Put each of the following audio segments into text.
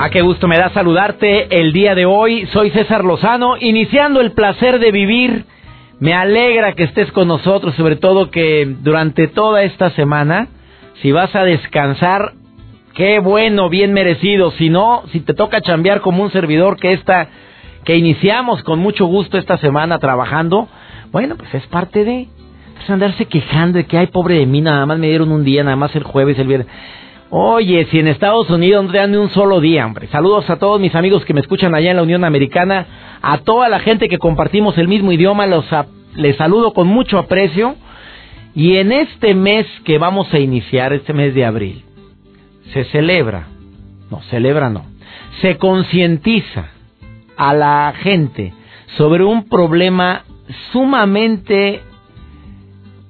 Ah, qué gusto me da saludarte el día de hoy. Soy César Lozano, iniciando el placer de vivir. Me alegra que estés con nosotros, sobre todo que durante toda esta semana, si vas a descansar, qué bueno, bien merecido. Si no, si te toca chambear como un servidor que esta, que iniciamos con mucho gusto esta semana trabajando, bueno, pues es parte de pues andarse quejando de que ay pobre de mí, nada más me dieron un día, nada más el jueves, el viernes. Oye, si en Estados Unidos no te dan ni un solo día, hombre. Saludos a todos mis amigos que me escuchan allá en la Unión Americana, a toda la gente que compartimos el mismo idioma, los les saludo con mucho aprecio. Y en este mes que vamos a iniciar, este mes de abril, se celebra, no, celebra no, se concientiza a la gente sobre un problema sumamente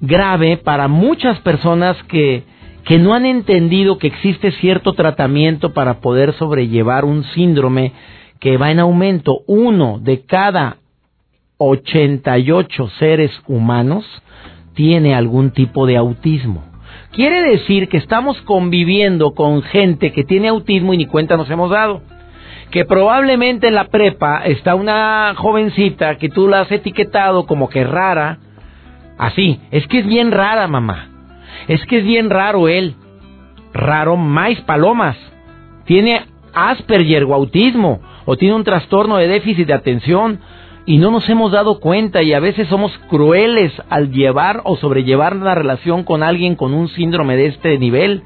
grave para muchas personas que que no han entendido que existe cierto tratamiento para poder sobrellevar un síndrome que va en aumento. Uno de cada 88 seres humanos tiene algún tipo de autismo. Quiere decir que estamos conviviendo con gente que tiene autismo y ni cuenta nos hemos dado. Que probablemente en la prepa está una jovencita que tú la has etiquetado como que rara. Así, es que es bien rara, mamá es que es bien raro él. Raro más palomas. Tiene Asperger o autismo o tiene un trastorno de déficit de atención y no nos hemos dado cuenta y a veces somos crueles al llevar o sobrellevar la relación con alguien con un síndrome de este nivel.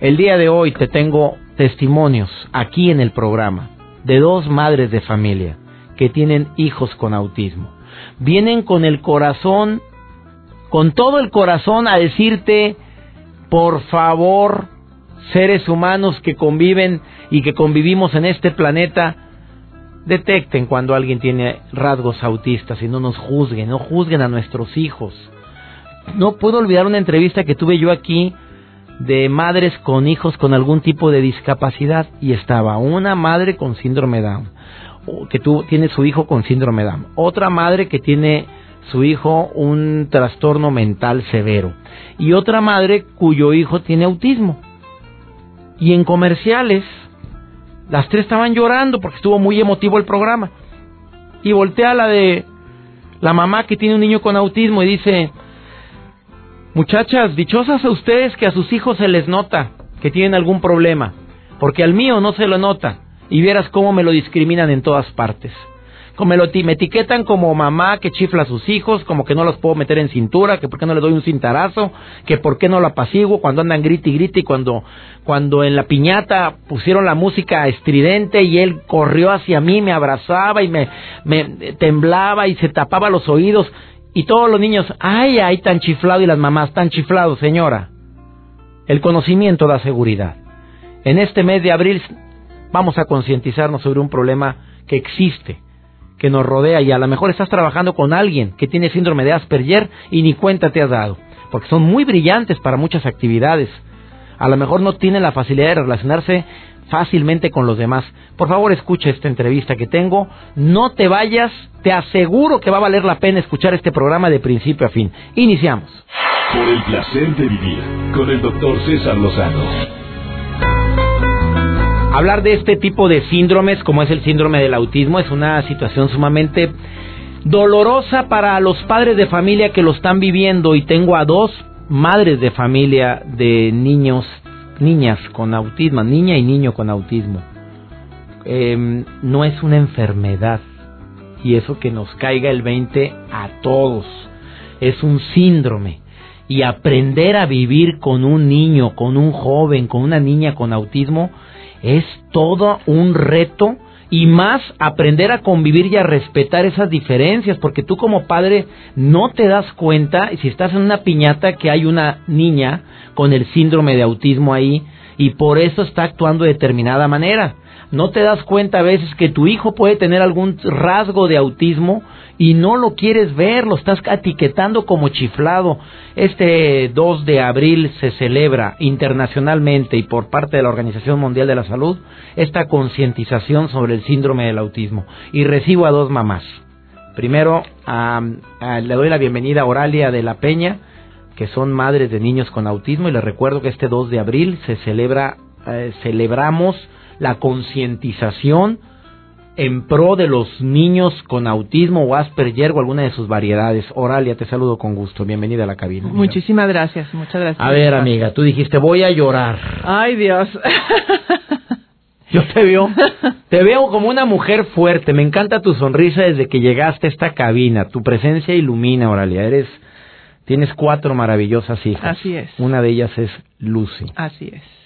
El día de hoy te tengo testimonios aquí en el programa de dos madres de familia que tienen hijos con autismo. Vienen con el corazón con todo el corazón a decirte, por favor, seres humanos que conviven y que convivimos en este planeta, detecten cuando alguien tiene rasgos autistas y no nos juzguen, no juzguen a nuestros hijos. No puedo olvidar una entrevista que tuve yo aquí de madres con hijos con algún tipo de discapacidad y estaba una madre con síndrome Down, que tiene su hijo con síndrome Down, otra madre que tiene su hijo un trastorno mental severo y otra madre cuyo hijo tiene autismo. Y en comerciales, las tres estaban llorando porque estuvo muy emotivo el programa. Y voltea la de la mamá que tiene un niño con autismo y dice, muchachas, dichosas a ustedes que a sus hijos se les nota que tienen algún problema, porque al mío no se lo nota. Y vieras cómo me lo discriminan en todas partes lo, me etiquetan como mamá que chifla a sus hijos, como que no los puedo meter en cintura, que por qué no le doy un cintarazo, que por qué no lo apaciguo cuando andan grite y grite y cuando, cuando en la piñata pusieron la música estridente y él corrió hacia mí, me abrazaba y me temblaba y se tapaba los oídos y todos los niños, ay, ay, tan chiflado y las mamás, tan chiflado, señora. El conocimiento da seguridad. En este mes de abril vamos a concientizarnos sobre un problema que existe que nos rodea y a lo mejor estás trabajando con alguien que tiene síndrome de Asperger y ni cuenta te has dado, porque son muy brillantes para muchas actividades. A lo mejor no tienen la facilidad de relacionarse fácilmente con los demás. Por favor, escucha esta entrevista que tengo. No te vayas, te aseguro que va a valer la pena escuchar este programa de principio a fin. Iniciamos. Por el placer de vivir con el doctor César Lozano Hablar de este tipo de síndromes, como es el síndrome del autismo, es una situación sumamente dolorosa para los padres de familia que lo están viviendo y tengo a dos madres de familia de niños, niñas con autismo, niña y niño con autismo. Em, no es una enfermedad y eso que nos caiga el 20 a todos. Es un síndrome y aprender a vivir con un niño, con un joven, con una niña con autismo es todo un reto y más aprender a convivir y a respetar esas diferencias, porque tú como padre no te das cuenta si estás en una piñata que hay una niña con el síndrome de autismo ahí y por eso está actuando de determinada manera. No te das cuenta a veces que tu hijo puede tener algún rasgo de autismo y no lo quieres ver, lo estás etiquetando como chiflado. Este 2 de abril se celebra internacionalmente y por parte de la Organización Mundial de la Salud esta concientización sobre el síndrome del autismo. Y recibo a dos mamás. Primero, le doy la bienvenida a Oralia de la Peña, que son madres de niños con autismo, y les recuerdo que este 2 de abril se celebra, eh, celebramos la concientización en pro de los niños con autismo o Asperger o alguna de sus variedades. Oralia, te saludo con gusto. Bienvenida a la cabina. Muchísimas gracias, muchas gracias. A ver, amiga, tú dijiste, voy a llorar. Ay, Dios. Yo te veo, te veo como una mujer fuerte. Me encanta tu sonrisa desde que llegaste a esta cabina. Tu presencia ilumina, Oralia. Eres, tienes cuatro maravillosas hijas. Así es. Una de ellas es Lucy. Así es.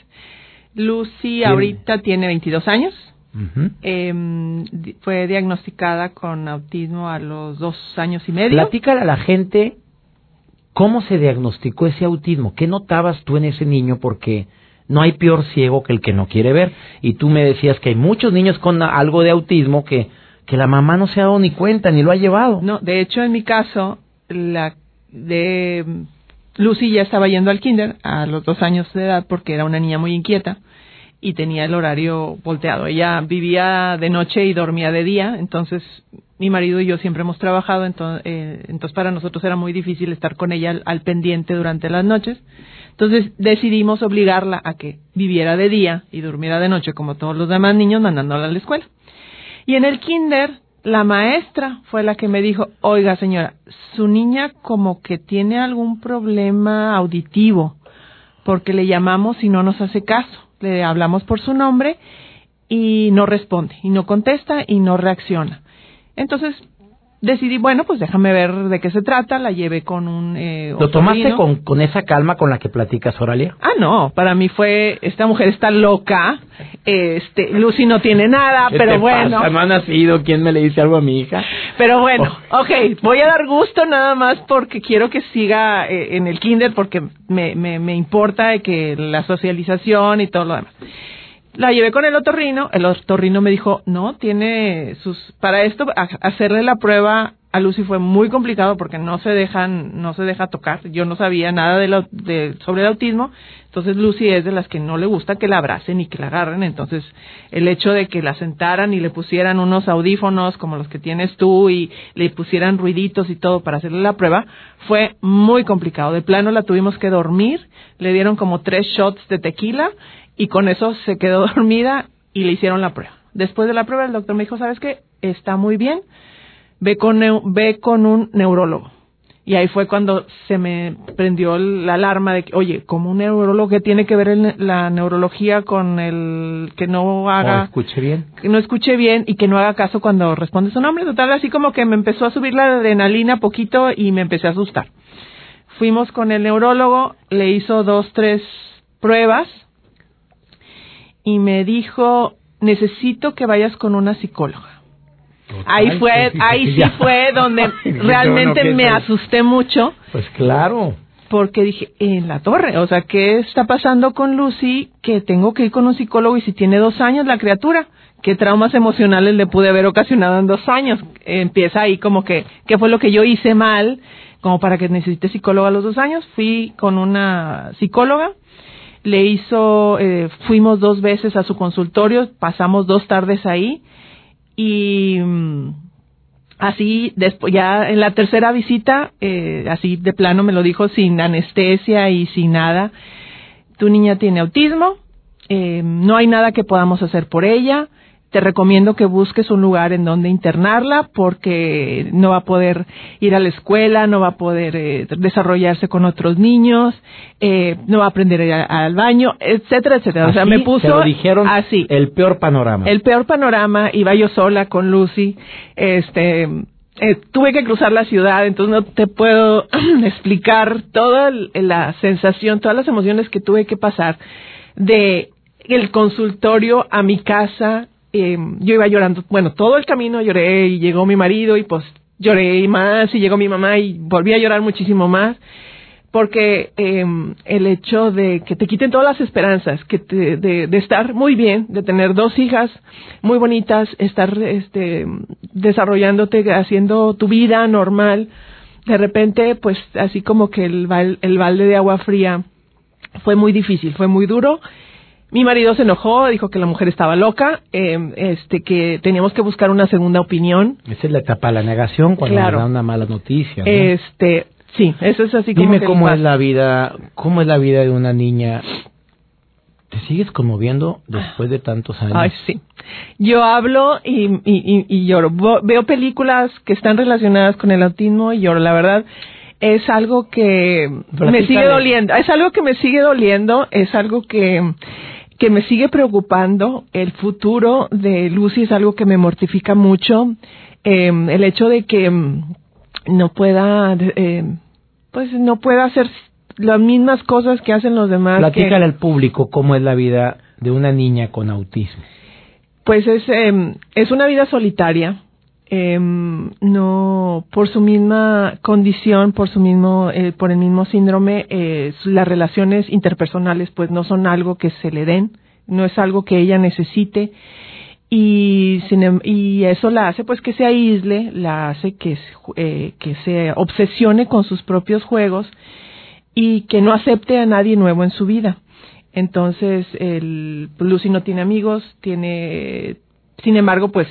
Lucy ahorita tiene 22 años. Em, fue diagnosticada con autismo a los dos años y medio. Platícale a la gente cómo se diagnosticó ese autismo. ¿Qué notabas tú en ese niño? Porque no hay peor ciego que el que no quiere ver. Y tú me decías que hay muchos niños con algo de autismo que, que la mamá no se ha dado ni cuenta ni lo ha llevado. No, de hecho, en mi caso, la de Lucy ya estaba yendo al kinder a los dos años de edad porque era una niña muy inquieta y tenía el horario volteado. Ella vivía de noche y dormía de día, entonces mi marido y yo siempre hemos trabajado, entonces, eh, entonces para nosotros era muy difícil estar con ella al, pendiente durante las noches. Entonces decidimos obligarla a que viviera de día y durmiera de noche como todos los demás niños mandándola a la escuela. Y en el kinder la maestra fue la que me dijo, oiga señora, su niña como que tiene algún problema auditivo, porque le llamamos y no nos hace caso, le hablamos por su nombre y no responde, y no contesta y no reacciona. Entonces decidí, bueno, pues déjame ver de qué se trata, la llevé con un... Eh, ¿Lo tomaste con, con esa calma con la que platicas, Oralia? Ah, no, para mí fue, esta mujer está loca, este, Lucy no tiene nada, pero bueno... Pasa? No ha nacido, ¿quién me le dice algo a mi hija? Pero bueno, oh. ok, voy a dar gusto nada más porque quiero que siga eh, en el kinder, porque me, me, me importa que la socialización y todo lo demás la llevé con el otorrino, el otorrino me dijo, no, tiene sus, para esto, hacerle la prueba a Lucy fue muy complicado porque no se dejan, no se deja tocar, yo no sabía nada de, lo, de sobre el autismo, entonces Lucy es de las que no le gusta que la abracen y que la agarren, entonces el hecho de que la sentaran y le pusieran unos audífonos como los que tienes tú y le pusieran ruiditos y todo para hacerle la prueba, fue muy complicado, de plano la tuvimos que dormir, le dieron como tres shots de tequila y con eso se quedó dormida y le hicieron la prueba. Después de la prueba el doctor me dijo, ¿sabes qué? Está muy bien, ve con, ve con un neurólogo. Y ahí fue cuando se me prendió la alarma de que, oye, como un neurólogo que tiene que ver la neurología con el que no haga... No escuche bien. Que no escuche bien y que no haga caso cuando responde su nombre. Total, así como que me empezó a subir la adrenalina poquito y me empecé a asustar. Fuimos con el neurólogo, le hizo dos, tres pruebas y me dijo, necesito que vayas con una psicóloga. ahí fue, ahí sí fue donde realmente me asusté mucho. Pues claro. Porque dije, en la torre, o sea, ¿qué está pasando con Lucy? Que tengo que ir con un psicólogo y si tiene dos años la criatura, ¿qué traumas emocionales le pude haber ocasionado en dos años? Empieza ahí como que, ¿qué fue lo que yo hice mal? Como para que necesite psicóloga a los dos años. Fui con una psicóloga le hizo, eh, fuimos dos veces a su consultorio, pasamos dos tardes ahí y mm, así después ya en la tercera visita, eh, así de plano me lo dijo sin anestesia y sin nada, tu niña tiene autismo, eh, no hay nada que podamos hacer por ella, te recomiendo que busques un lugar en donde internarla porque no va a poder ir a la escuela, no va a poder eh, desarrollarse con otros niños, eh, no va a aprender a ir al baño, etcétera, etcétera. o sea, me puso lo dijeron así. El peor panorama. El peor panorama. Iba yo sola con Lucy. Este, eh, tuve que cruzar la ciudad, entonces no te puedo explicar toda la sensación, todas las emociones que tuve que pasar de el consultorio a mi casa, eh, yo iba llorando, bueno, todo el camino lloré y llegó mi marido y pues lloré más y llegó mi mamá y volví a llorar muchísimo más porque eh, el hecho de que te quiten todas las esperanzas, que te, de, de, estar muy bien, de tener dos hijas muy bonitas, estar este, desarrollándote, haciendo tu vida normal, de repente, pues así como que el, el balde de agua fría fue muy difícil, fue muy duro. Mi marido se enojó, dijo que la mujer estaba loca, eh, este, que teníamos que buscar una segunda opinión. Esa es la etapa de la negación cuando Claro. da una mala noticia. ¿no? Este, sí, eso es así como Dime que cómo es la vida, cómo es la vida de una niña. ¿Te sigues conmoviendo después de tantos años? Ay, sí. Yo hablo y, y, y, y lloro. Veo películas que están relacionadas con el autismo y lloro. La verdad, es algo que me sigue doliendo. Es algo que me sigue doliendo. Es algo que, que me sigue preocupando. El futuro de Lucy es algo que me mortifica mucho. Eh, el hecho de que mm, no pueda, eh, pues no pueda hacer las mismas cosas que hacen los demás. que- Platícale al público cómo es la vida de una niña con autismo. Pues es, eh, es una vida solitaria. Eh, no, por su misma condición, por su mismo, eh, por el mismo síndrome, eh, las relaciones interpersonales, pues no son algo que se le den, no es algo que ella necesite y em- eso la hace pues que se aísle, la hace que eh, que se obsesione con sus propios juegos y que no acepte a nadie nuevo en su vida. Entonces, el Lucy no tiene amigos, tiene, sin embargo, pues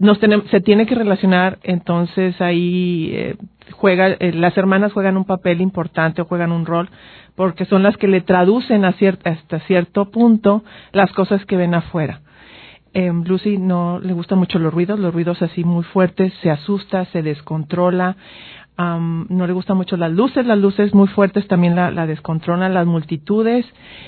nos tenem- se tiene que relacionar, entonces ahí eh, juega, eh, las hermanas juegan un papel importante o juegan un rol, porque son las que le traducen a cier- hasta cierto punto las cosas que ven afuera. Eh, Lucy no le gustan mucho los ruidos, los ruidos así muy fuertes, se asusta, se descontrola, no le gustan mucho las luces, las luces muy fuertes también la, la descontrolan, las multitudes,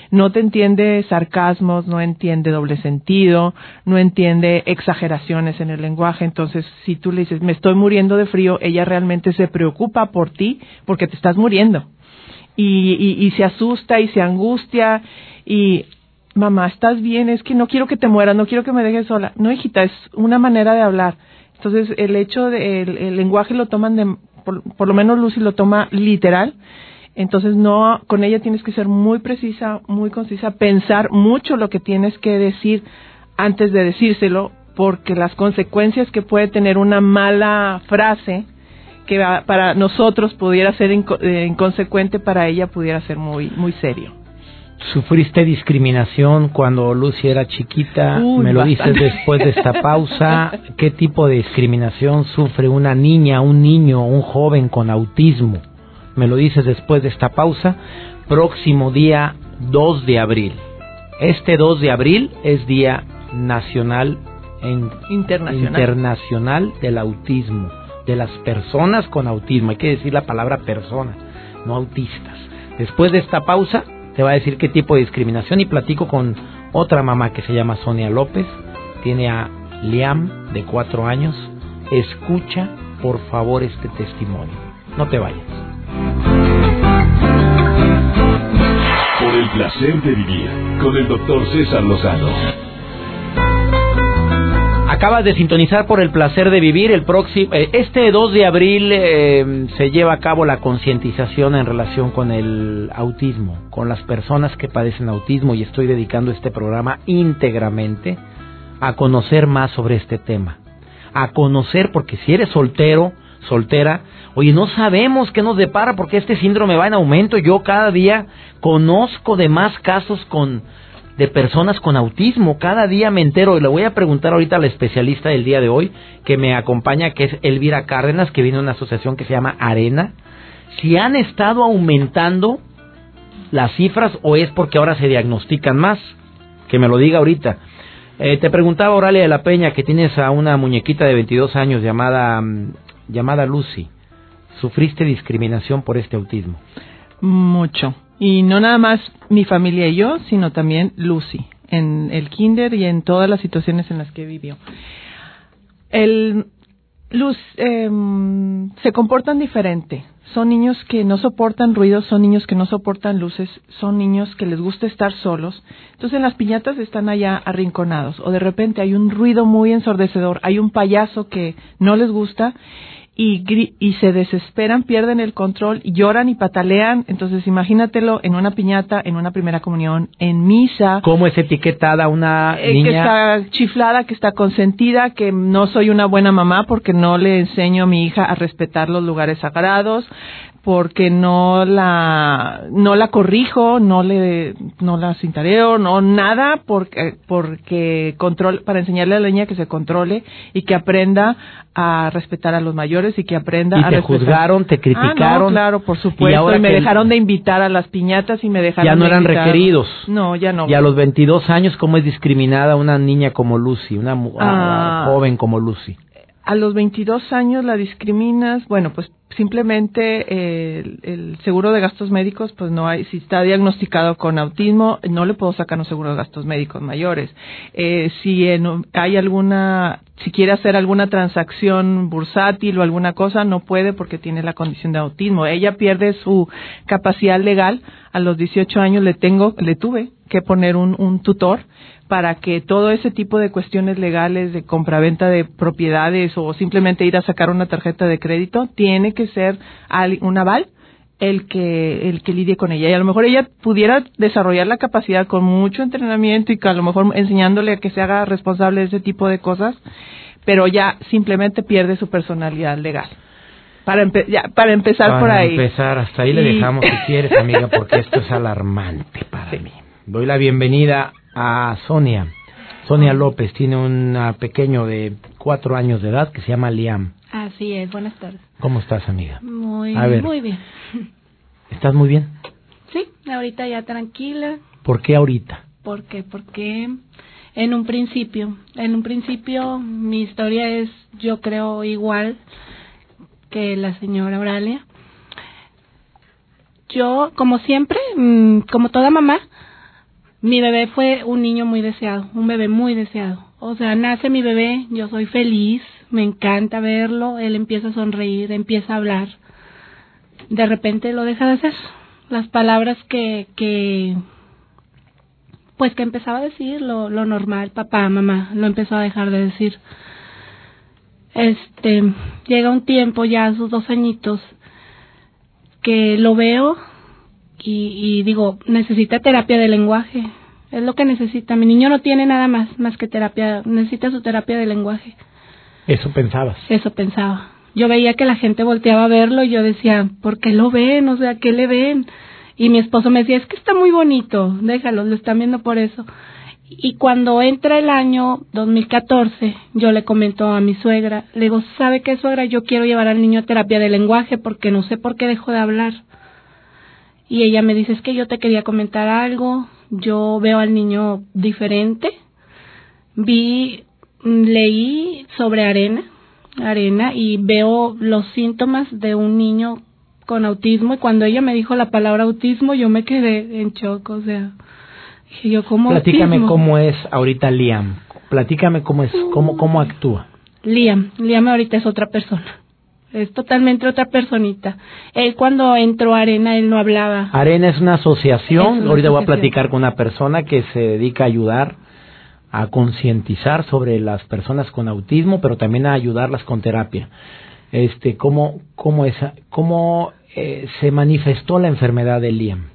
no te entiende sarcasmos, no entiende doble sentido, no entiende exageraciones en el lenguaje, entonces si tú le dices, me estoy muriendo de frío, ella realmente se preocupa por ti porque te estás muriendo y, y, se asusta y se angustia y mamá, ¿estás bien? Es que no quiero que te mueras, no quiero que me dejes sola. No, hijita, es una manera de hablar. Entonces, el hecho de, el lenguaje lo toman de, por, por lo menos Lucy lo toma literal. Entonces, no, con ella tienes que ser muy precisa, muy concisa, pensar mucho lo que tienes que decir antes de decírselo, porque las consecuencias que puede tener una mala frase, que para nosotros pudiera ser eh, inconsecuente, para ella pudiera ser muy, muy serio. ¿Sufriste discriminación cuando Lucy era chiquita? Uy, Me lo bastante. dices después de esta pausa. ¿Qué tipo de discriminación sufre una niña, un niño, un joven con autismo? Me lo dices después de esta pausa. Próximo día 2 de abril. Este 2 de abril es Día Nacional en Internacional. internacional del autismo, de las personas con autismo. Hay que decir la palabra persona, no autistas. Después de esta pausa, te va a decir qué tipo de discriminación y platico con otra mamá que se llama Sonia López. Tiene a Liam de cuatro años. Escucha, por favor, este testimonio. No te vayas. Por el placer de vivir con el doctor César Lozano. Acabas de sintonizar por el placer de vivir. El próximo, eh, este 2 de abril eh, se lleva a cabo la concientización en relación con el autismo, con las personas que padecen autismo y estoy dedicando este programa íntegramente a conocer más sobre este tema. A conocer, porque si eres soltero, soltera, oye, no sabemos qué nos depara porque este síndrome va en aumento. Yo cada día conozco de más casos con de personas con autismo. Cada día me entero y le voy a preguntar ahorita a la especialista del día de hoy que me acompaña, que es Elvira Cárdenas, que viene de una asociación que se llama Arena, si han estado aumentando las cifras o es porque ahora se diagnostican más. Que me lo diga ahorita. Eh, te preguntaba Oralia de la Peña que tienes a una muñequita de 22 años llamada, mm, llamada Lucy. ¿Sufriste discriminación por este autismo? Mucho. Y no nada más mi familia y yo, sino también Lucy, en el kinder y en todas las situaciones en las que vivió. El Luz em, se comportan diferente. Son niños que no soportan ruidos, son niños que no soportan luces, son niños que les gusta estar solos. Entonces en las piñatas están allá arrinconados o de repente hay un ruido muy ensordecedor, hay un payaso que no les gusta y, y se desesperan, pierden el control, lloran y patalean. Entonces, imagínatelo en una piñata, en una primera comunión, en misa. ¿Cómo es etiquetada una eh, niña? Que está chiflada, que está consentida, que no soy una buena mamá porque no le enseño a mi hija a respetar los lugares sagrados, porque no la no la corrijo, no le no la cintareo, no nada porque porque control para enseñarle a la niña que se controle y que aprenda a respetar a los mayores y que aprenda ¿Y a te respetar. juzgaron, te criticaron? Ah, no, claro, por supuesto. ahora Y, me que- dejaron de invitar a las piñatas y me dejaron Ya no de eran invitar- requeridos. No, ya no. Y a los 22 años, ¿cómo es discriminada una niña como Lucy, una Ah. joven como Lucy? a los 22 años la discriminas, bueno, pues simplemente eh, el, el seguro de gastos médicos, pues no hay, si está diagnosticado con autismo, no le puedo sacar un seguro de gastos médicos mayores. Eh, si en- hay alguna, si quiere hacer alguna transacción bursátil o alguna cosa, no puede porque tiene la condición de autismo. Ella pierde su capacidad legal. A los 18 años le tengo, le tuve que poner un, un tutor para que todo ese tipo de cuestiones legales de compraventa de propiedades o simplemente ir a sacar una tarjeta de crédito tiene que ser un aval el que el que lidie con ella. Y a lo mejor ella pudiera desarrollar la capacidad con mucho entrenamiento y que a lo mejor enseñándole a que se haga responsable de ese tipo de cosas pero ya simplemente pierde su personalidad legal. Para empe- ya, para empezar Para por ahí. empezar, hasta ahí le dejamos si quieres, amiga, porque esto es alarmante para mí. Doy la bienvenida a Sonia. Sonia López tiene un ah, pequeño de cuatro años de edad que se llama Liam. Así es, buenas tardes. ¿Cómo estás, amiga? Muy, A ver. muy bien. ¿Estás muy bien? Sí, ahorita ya tranquila. ¿Por qué ahorita? ¿Por qué? Porque en un principio, en un principio mi historia es, yo creo, igual que la señora Auralia. Yo, como siempre, mm, como toda mamá, mi bebé fue un niño muy deseado, un bebé muy deseado. O sea, nace mi bebé, yo soy feliz, me encanta verlo, él empieza a sonreír, empieza a hablar. De repente lo deja de hacer. Las palabras que, que pues que empezaba a decir lo, lo normal, papá, mamá, lo empezó a dejar de decir. Este, llega un tiempo ya a sus dos añitos que lo veo y, y digo, necesita terapia de lenguaje. Es lo que necesita. Mi niño no tiene nada más, más que terapia, necesita su terapia de lenguaje. Eso pensabas. Eso pensaba. Yo veía que la gente volteaba a verlo y yo decía, ¿por qué lo ven? O sea, ¿qué le ven? Y mi esposo me decía, es que está muy bonito, déjalo, lo están viendo por eso. Y cuando entra el año 2014, yo le comento a mi suegra, le digo, ¿sabe qué suegra? Yo quiero llevar al niño a terapia de lenguaje porque no sé por qué dejó de hablar. Y ella me dice, es que yo te quería comentar algo, yo veo al niño diferente. Vi, mm, leí sobre arena, arena, y veo los síntomas de un niño con autismo. Y cuando ella me dijo la palabra autismo, yo me quedé en shock, o sea, dije yo, ¿cómo Platícame autismo? cómo es ahorita Liam. Platícame cómo es, cómo, cómo actúa. Liam, Liam ahorita es otra persona. Es totalmente otra personita. Él cuando entró a Arena, él no hablaba. Arena es una asociación. Es una Ahorita voy a platicar con una persona que se dedica a ayudar a concientizar sobre las personas con autismo, pero también a ayudarlas con terapia. Este, cómo, cómo esa, cómo eh, se manifestó la enfermedad de Liam.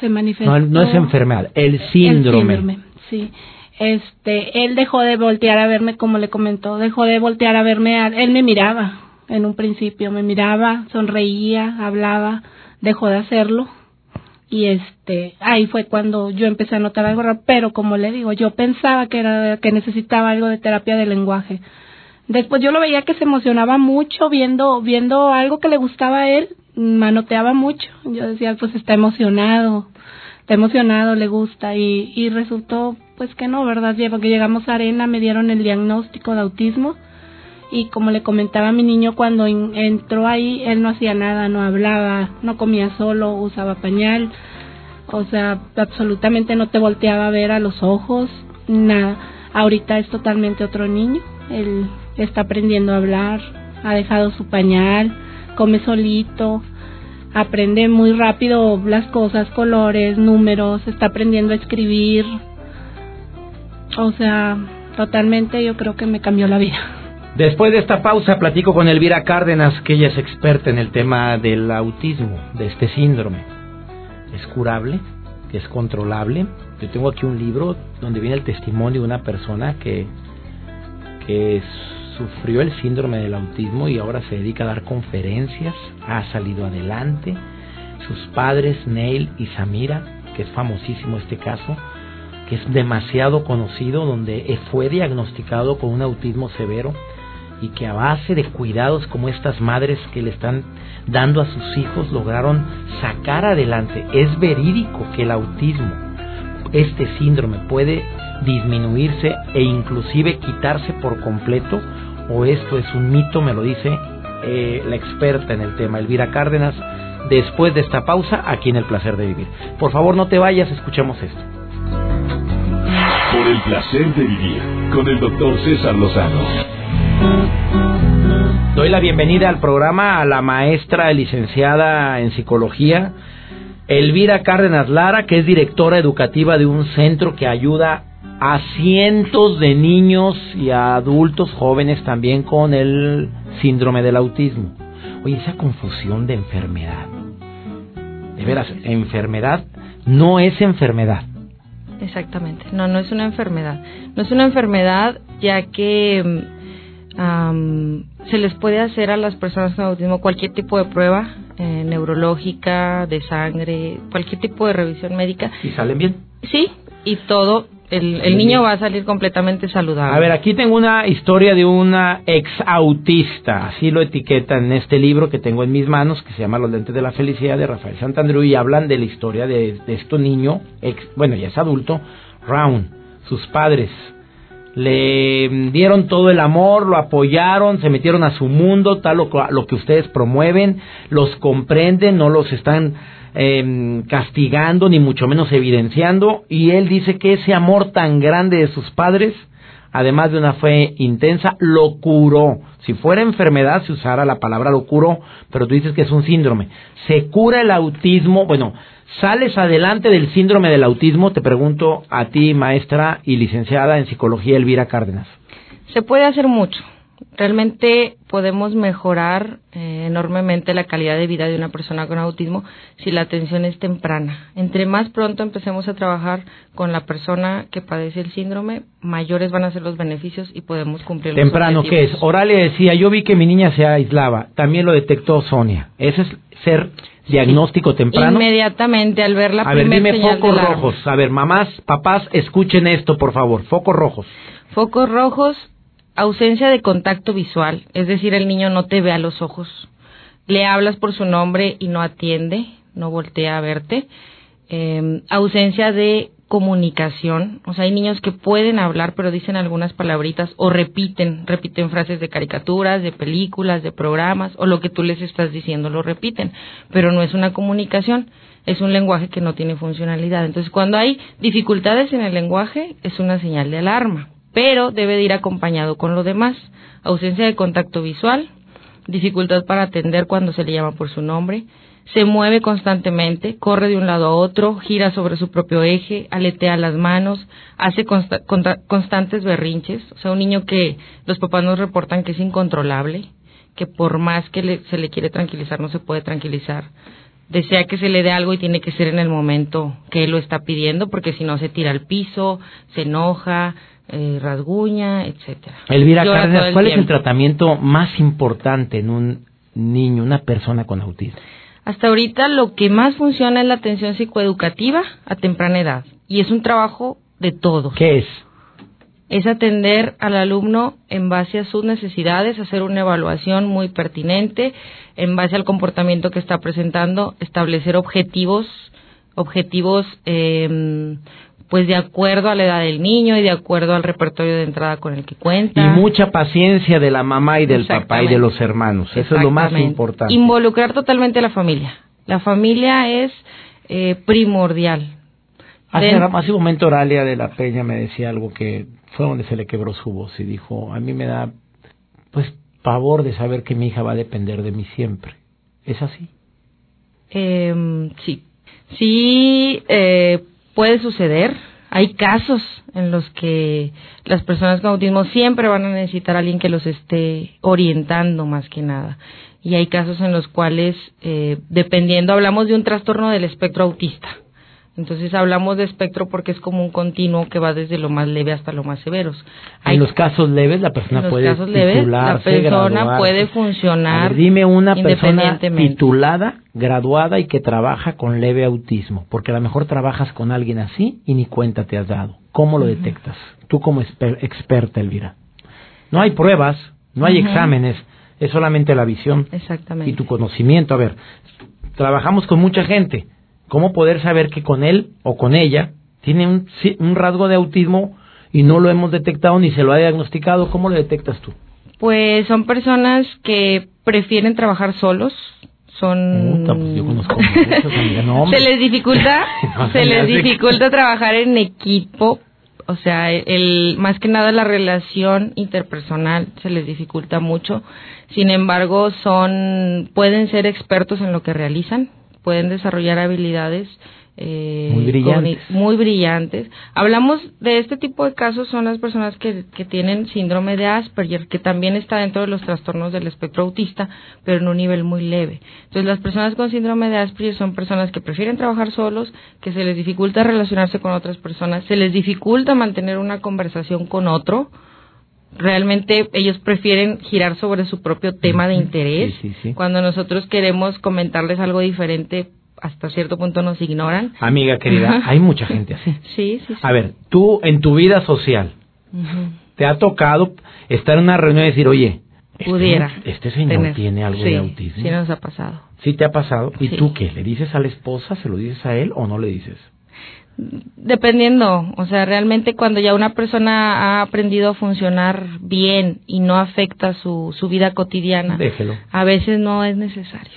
Se manifestó. No, no es enfermedad, el síndrome. El síndrome, sí. Este, él dejó de voltear a verme, como le comentó, dejó de voltear a verme. a- él me miraba en un principio, me miraba, sonreía, hablaba, dejó de hacerlo. Y este, ahí fue cuando yo empecé a notar algo raro, pero como le digo, yo pensaba que era que necesitaba algo de terapia de lenguaje. Después yo lo veía que se emocionaba mucho viendo viendo algo que le gustaba a él, manoteaba mucho. Yo decía, pues está emocionado, está emocionado, le gusta y, y resultó pues que no, ¿verdad? Porque llegamos a Arena, me dieron el diagnóstico de autismo y como le comentaba a mi niño cuando en- entró ahí, él no hacía nada, no hablaba, no comía solo, usaba pañal, o sea, absolutamente no te volteaba a ver a los ojos, nada. Ahorita es totalmente otro niño, él está aprendiendo a hablar, ha dejado su pañal, come solito, aprende muy rápido las cosas, colores, números, está aprendiendo a escribir. O sea, totalmente yo creo que me cambió la vida. Después de esta pausa platico con Elvira Cárdenas, que ella es experta en el tema del autismo, de este síndrome. ¿Es curable? ¿Que es controlable? Yo tengo aquí un libro donde viene el testimonio de una persona que, que sufrió el síndrome del autismo y ahora se dedica a dar conferencias, ha salido adelante. Sus padres, Neil y Samira, que es famosísimo este caso, que es demasiado conocido, donde fue diagnosticado con un autismo severo y que a base de cuidados como estas madres que le están dando a sus hijos lograron sacar adelante. Es verídico que el autismo, este síndrome puede disminuirse e inclusive quitarse por completo o esto es un mito, me lo dice eh, la experta en el tema, Elvira Cárdenas, después de esta pausa aquí en El Placer de Vivir. Por favor, no te vayas, escuchemos esto. Por el placer de vivir con el doctor César Lozano. Doy la bienvenida al programa a la maestra licenciada en psicología, Elvira Cárdenas Lara, que es directora educativa de un centro que ayuda a cientos de niños y a adultos jóvenes también con el síndrome del autismo. Oye, esa confusión de enfermedad. De veras, enfermedad no es enfermedad. Exactamente, no, no es una enfermedad. No es una enfermedad ya que se les puede hacer a las personas con autismo cualquier tipo de prueba eh, neurológica, de sangre, cualquier tipo de revisión médica. ¿Y salen bien? Sí, y todo el, niño va a salir completamente saludable. A ver, aquí tengo una historia de una ex autista, así lo etiqueta en este libro que tengo en mis manos, que se llama Los lentes de la felicidad de Rafael Santandreu, y hablan de la historia de, de este niño, ex, bueno, ya es adulto, Round, sus padres le dieron todo el amor, lo apoyaron, se metieron a su mundo, tal lo, lo que ustedes promueven, los comprenden, no los están eh, castigando ni mucho menos evidenciando y él dice que ese amor tan grande de sus padres, además de una fe intensa, lo curó. Si fuera enfermedad se usara la palabra lo curó, pero tú dices que es un síndrome. Se cura el autismo, bueno, ¿Sales adelante del síndrome del autismo? Te pregunto a ti, maestra y licenciada en psicología Elvira Cárdenas. Se puede hacer mucho. Realmente podemos mejorar eh, enormemente la calidad de vida de una persona con autismo si la atención es temprana. Entre más pronto empecemos a trabajar con la persona que padece el síndrome, mayores van a ser los beneficios y podemos cumplir los Temprano, ¿qué es? Oralia decía, yo vi que mi niña se aislaba. También lo detectó Sonia. Ese es ser diagnóstico temprano. Inmediatamente al ver la A ver, dime focos rojos. A ver, mamás, papás, escuchen esto, por favor. Focos rojos. Focos rojos, ausencia de contacto visual, es decir, el niño no te ve a los ojos. Le hablas por su nombre y no atiende, no voltea a verte. Eh, ausencia de comunicación, o sea, hay niños que pueden hablar pero dicen algunas palabritas o repiten, repiten frases de caricaturas, de películas, de programas o lo que tú les estás diciendo lo repiten, pero no es una comunicación, es un lenguaje que no tiene funcionalidad. Entonces, cuando hay dificultades en el lenguaje es una señal de alarma, pero debe de ir acompañado con lo demás, ausencia de contacto visual, dificultad para atender cuando se le llama por su nombre, se mueve constantemente, corre de un lado a otro, gira sobre su propio eje, aletea las manos, hace constantes berrinches, o sea, un niño que los papás nos reportan que es incontrolable, que por más que se le quiere tranquilizar no se puede tranquilizar, desea que se le dé algo y tiene que ser en el momento que él lo está pidiendo, porque si no se tira al piso, se enoja, eh, rasguña, etcétera. Elvira Cárdenas, ¿cuál es el tratamiento más importante en un niño, una persona con autismo? Hasta ahorita lo que más funciona es la atención psicoeducativa a temprana edad y es un trabajo de todos. ¿Qué es? Es atender al alumno en base a sus necesidades, hacer una evaluación muy pertinente, en base al comportamiento que está presentando, establecer objetivos, objetivos eh, pues de acuerdo a la edad del niño y de acuerdo al repertorio de entrada con el que cuenta. Y mucha paciencia de la mamá y del papá y de los hermanos. Eso es lo más importante. Involucrar totalmente a la familia. La familia es eh, primordial. Hace, hace un momento Oralia de la Peña me decía algo que fue donde se le quebró su voz y dijo, a mí me da pues pavor de saber que mi hija va a depender de mí siempre. ¿Es así? Eh, sí. Sí, eh, puede suceder. hay casos en los que las personas con autismo siempre van a necesitar a alguien que los esté orientando más que nada. Y hay casos en los cuales, eh, dependiendo, hablamos de un trastorno del espectro autista. Entonces hablamos de espectro porque es como un continuo que va desde lo más leve hasta lo más severos. en los casos leves la persona en los puede casos leves, la persona graduarse. puede funcionar ver, dime una persona titulada, graduada y que trabaja con leve autismo, porque a lo mejor trabajas con alguien así y ni cuenta te has dado. ¿Cómo lo detectas? Tú como exper- experta, Elvira. No hay pruebas, no hay exámenes, es solamente la visión Exactamente. y tu conocimiento. A ver, trabajamos con mucha gente. ¿Cómo poder saber que con él o con ella tiene un, un rasgo de autismo y no lo hemos detectado ni se lo ha diagnosticado? ¿Cómo lo detectas tú? Pues son personas que prefieren trabajar solos, son Puta, pues yo conozco muchos, amiga. No, hombre. se les dificulta No, se les dificulta trabajar en equipo o sea el más que nada la relación interpersonal se les dificulta mucho sin embargo son pueden ser expertos en lo que realizan pueden desarrollar habilidades eh, Muy brillantes. muy brillantes. Hablamos de este tipo de casos, son las personas que, que tienen síndrome de Asperger, que también está dentro de los trastornos del espectro autista, pero en un nivel muy leve. Entonces, las personas con síndrome de Asperger son personas que prefieren trabajar solos, que se les dificulta relacionarse con otras personas, se les dificulta mantener una conversación con otro. Realmente ellos prefieren girar sobre su propio tema de interés. Sí, sí, sí. Cuando nosotros queremos comentarles algo diferente, hasta cierto punto nos ignoran. Amiga querida, hay mucha gente así. Sí, sí. A ver, tú en tu vida social. ¿te ha tocado estar en una reunión y decir, oye, este- Pudiera. este, señor tener- tiene algo de autismo? Sí, nos ha pasado. ¿Sí te ha pasado? ¿Y tú qué? ¿Le dices a la esposa? ¿Se lo dices a él o no le dices? Dependiendo, o sea, realmente cuando ya una persona ha aprendido a funcionar bien y no afecta su, su vida cotidiana, Déjelo. a veces no es necesario.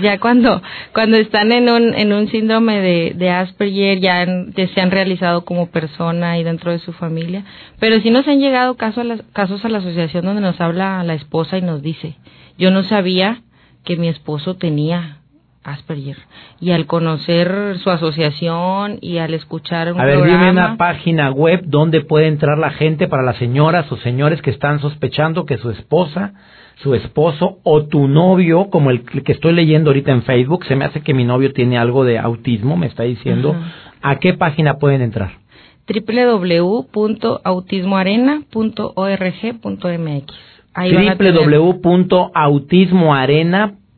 Ya cuando cuando están en un en un síndrome de, de Asperger ya, han- ya se han realizado como persona y dentro de su familia, pero sí nos han llegado casos a la, casos a la asociación donde nos habla la esposa y nos dice, yo no sabía que mi esposo tenía Asperger y al conocer su asociación y al escuchar un A ver, programa dime una página web donde puede entrar la gente para las señoras o señores que están sospechando que su esposa, su esposo o tu novio, como el que estoy leyendo ahorita en Facebook, se me hace que mi novio tiene algo de autismo, me está diciendo. ¿a qué página pueden entrar? www.autismoarena.org.mx Ahí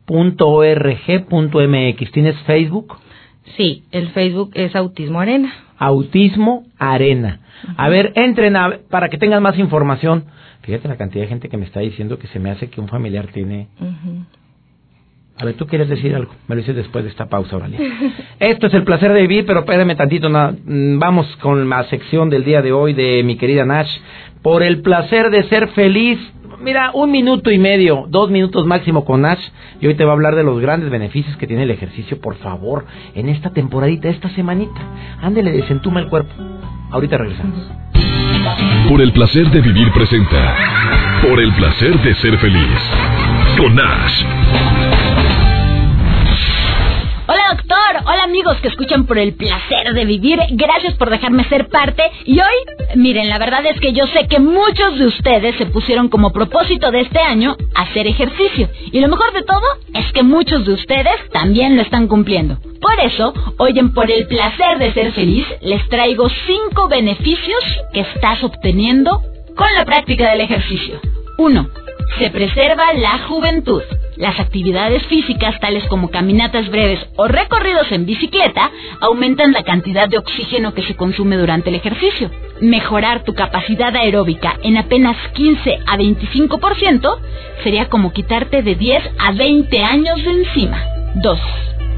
www.autismoarena.org.mx. ¿Tienes Facebook? Sí, el Facebook es Autismo Arena. Autismo Arena. A ver, entren a- para que tengan más información. Fíjate la cantidad de gente que me está diciendo que se me hace que un familiar tiene... A ver, tú quieres decir algo. Me lo dices después de esta pausa, Oralia. Esto es el placer de vivir, pero espérame tantito. mm, Vamos con la sección del día de hoy de mi querida Nash. Por el placer de ser feliz. Mira, un minuto y medio, dos minutos máximo con Nash. Y hoy te va a hablar de los grandes beneficios que tiene el ejercicio. Por favor, en esta temporadita, esta semanita. Ándele, desentuma el cuerpo. Ahorita regresamos. Por el placer de vivir presenta. Por el placer de ser feliz. Con Nash. Hola amigos que escuchan por el placer de vivir, gracias por dejarme ser parte y hoy, miren, la verdad es que yo sé que muchos de ustedes se pusieron como propósito de este año hacer ejercicio y lo mejor de todo es que muchos de ustedes también lo están cumpliendo. Por eso, hoy en Por el placer de ser feliz les traigo cinco beneficios que estás obteniendo con la práctica del ejercicio. 1. Se preserva la juventud. Las actividades físicas tales como caminatas breves o recorridos en bicicleta aumentan la cantidad de oxígeno que se consume durante el ejercicio. Mejorar tu capacidad aeróbica en apenas 15 a 25% sería como quitarte de 10 a 20 años de encima. 2.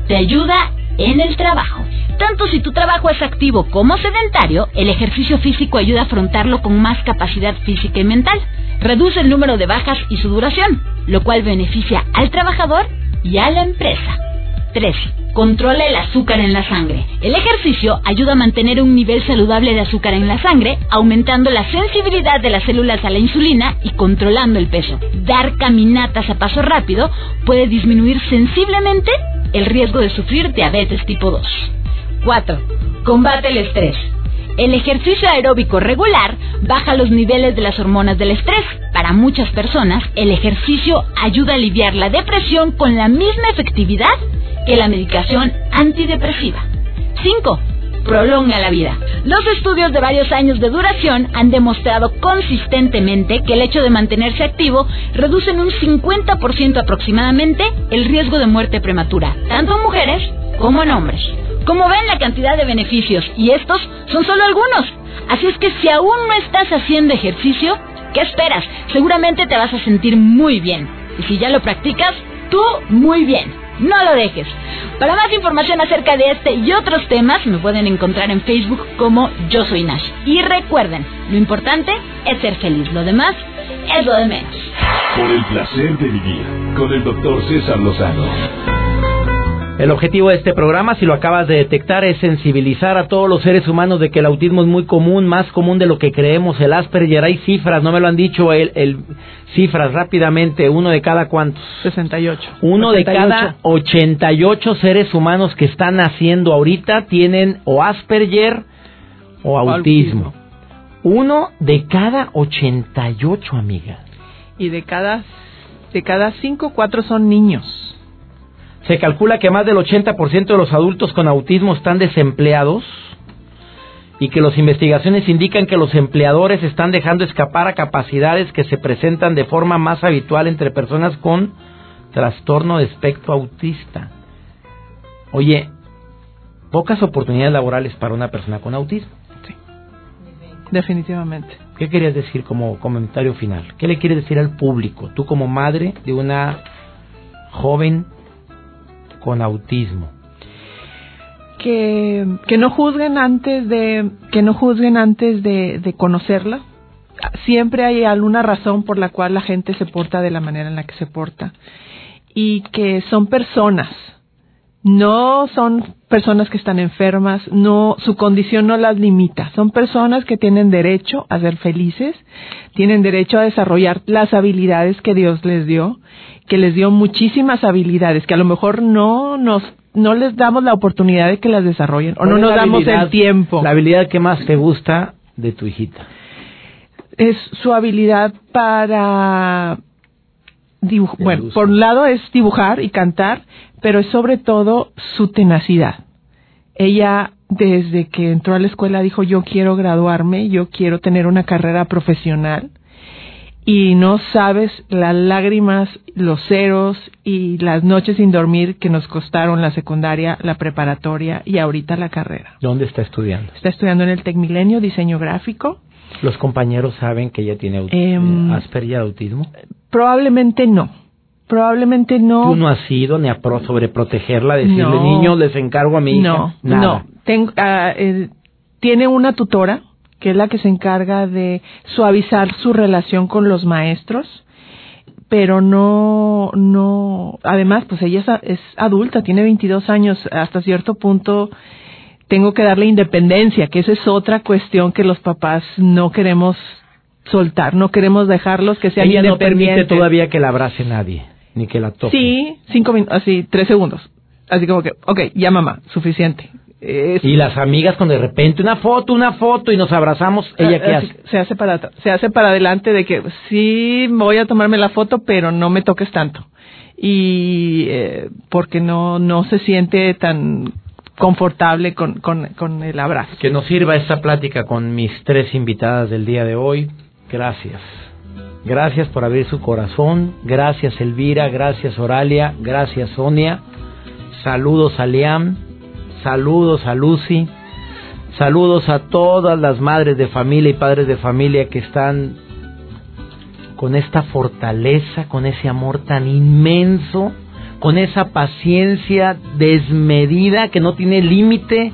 Te ayuda en el trabajo. Tanto si tu trabajo es activo como sedentario, el ejercicio físico ayuda a afrontarlo con más capacidad física y mental. Reduce el número de bajas y su duración, lo cual beneficia al trabajador y a la empresa. 3. Controla el azúcar en la sangre. El ejercicio ayuda a mantener un nivel saludable de azúcar en la sangre, aumentando la sensibilidad de las células a la insulina y controlando el peso. Dar caminatas a paso rápido puede disminuir sensiblemente el riesgo de sufrir diabetes tipo 2. 4. Combate el estrés. El ejercicio aeróbico regular baja los niveles de las hormonas del estrés. Para muchas personas, el ejercicio ayuda a aliviar la depresión con la misma efectividad que la medicación antidepresiva. 5 prolonga la vida. Los estudios de varios años de duración han demostrado consistentemente que el hecho de mantenerse activo reduce en un 50% aproximadamente el riesgo de muerte prematura, tanto en mujeres como en hombres. Como ven la cantidad de beneficios, y estos son solo algunos. Así es que si aún no estás haciendo ejercicio, ¿qué esperas? Seguramente te vas a sentir muy bien. Y si ya lo practicas, tú muy bien. No lo dejes. Para más información acerca de este y otros temas, me pueden encontrar en Facebook como Yo Soy Nash. Y recuerden, lo importante es ser feliz. Lo demás es lo de menos. Por el placer de vivir con el doctor César Lozano. El objetivo de este programa, si lo acabas de detectar, es sensibilizar a todos los seres humanos de que el autismo es muy común, más común de lo que creemos. El Asperger, hay cifras, no me lo han dicho, el, el cifras rápidamente, uno de cada cuántos. 68. Uno de cada 88 seres humanos que están naciendo ahorita tienen o Asperger o autismo. Uno de cada 88, amiga. Y de cada, de cada cinco, cuatro son niños. Se calcula que más del 80% de los adultos con autismo están desempleados y que las investigaciones indican que los empleadores están dejando escapar a capacidades que se presentan de forma más habitual entre personas con trastorno de espectro autista. Oye, pocas oportunidades laborales para una persona con autismo. Sí. Definitivamente. ¿Qué querías decir como comentario final? ¿Qué le quieres decir al público? Tú como madre de una joven con autismo? Que, que no juzguen antes de que no juzguen antes de, de conocerla. Siempre hay alguna razón por la cual la gente se porta de la manera en la que se porta. Y que son personas, no son personas que están enfermas, no su condición no las limita, son personas que tienen derecho a ser felices, tienen derecho a desarrollar las habilidades que Dios les dio que les dio muchísimas habilidades que a lo mejor no nos no les damos la oportunidad de que las desarrollen o no nos damos el tiempo. La habilidad que más te gusta de tu hijita es su habilidad para dibujar. Bueno, por un lado es dibujar y cantar, pero es sobre todo su tenacidad. Ella desde que entró a la escuela dijo yo quiero graduarme, yo quiero tener una carrera profesional y no sabes las lágrimas, los ceros y las noches sin dormir que nos costaron la secundaria, la preparatoria y ahorita la carrera. ¿Dónde está estudiando? Está estudiando en el Tecmilenio, diseño gráfico. ¿Los compañeros saben que ella tiene em, Asperger y autismo? Probablemente no. Probablemente no. ¿Tú no has ido ni a pro sobreprotegerla, decirle, no, niños, les encargo a mi hija? No, no. Tengo, uh, eh, tiene una tutora que es la que se encarga de suavizar su relación con los maestros, pero no, no, además, pues ella es, adulta, tiene 22 años, hasta cierto punto tengo que darle independencia, que esa es otra cuestión que los papás no queremos soltar, no queremos dejarlos que sean ella no permite todavía que la abrace nadie, ni que la toque. Sí, cinco minutos, así, tres segundos. Así como que, ok, ya mamá, suficiente. Y las amigas con de repente una foto, una foto y nos abrazamos, ¿ella qué hace? Se hace para, se hace para adelante de que sí voy a tomarme la foto, pero no me toques tanto. Y eh, porque no, no se siente tan confortable con, con, con el abrazo. Que nos sirva esta plática con mis tres invitadas del día de hoy. Gracias. Gracias por abrir su corazón. Gracias Elvira. Gracias Oralia. Gracias Sonia. Saludos a Liam. Saludos a Lucy. Saludos a todas las madres de familia y padres de familia que están con esta fortaleza, con ese amor tan inmenso, con esa paciencia desmedida que no tiene límite,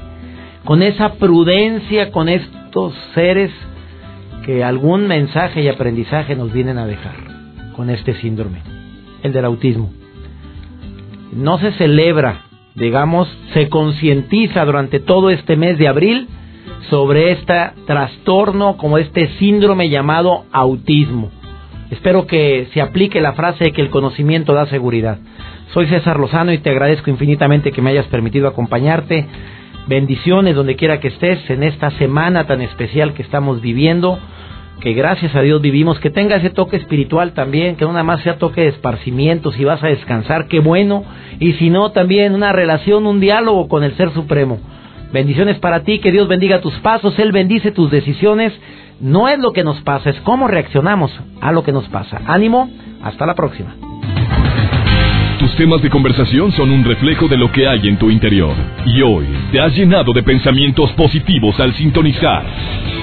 con esa prudencia, con estos seres que algún mensaje y aprendizaje nos vienen a dejar con este síndrome, el del autismo. No se celebra digamos, se concientiza durante todo este mes de abril sobre este trastorno, como este síndrome llamado autismo. Espero que se aplique la frase de que el conocimiento da seguridad. Soy César Lozano y te agradezco infinitamente que me hayas permitido acompañarte Bendiciones donde quiera que estés en esta semana tan especial que estamos viviendo, que gracias a Dios vivimos, que tenga ese toque espiritual también, que no nada más sea toque de esparcimiento, si vas a descansar, qué bueno, y si no, también una relación, un diálogo con el Ser Supremo. Bendiciones para ti, que Dios bendiga tus pasos, Él bendice tus decisiones. No es lo que nos pasa, es cómo reaccionamos a lo que nos pasa. Ánimo, hasta la próxima. Tus temas de conversación son un reflejo de lo que hay en tu interior. Y hoy te has llenado de pensamientos positivos al sintonizar.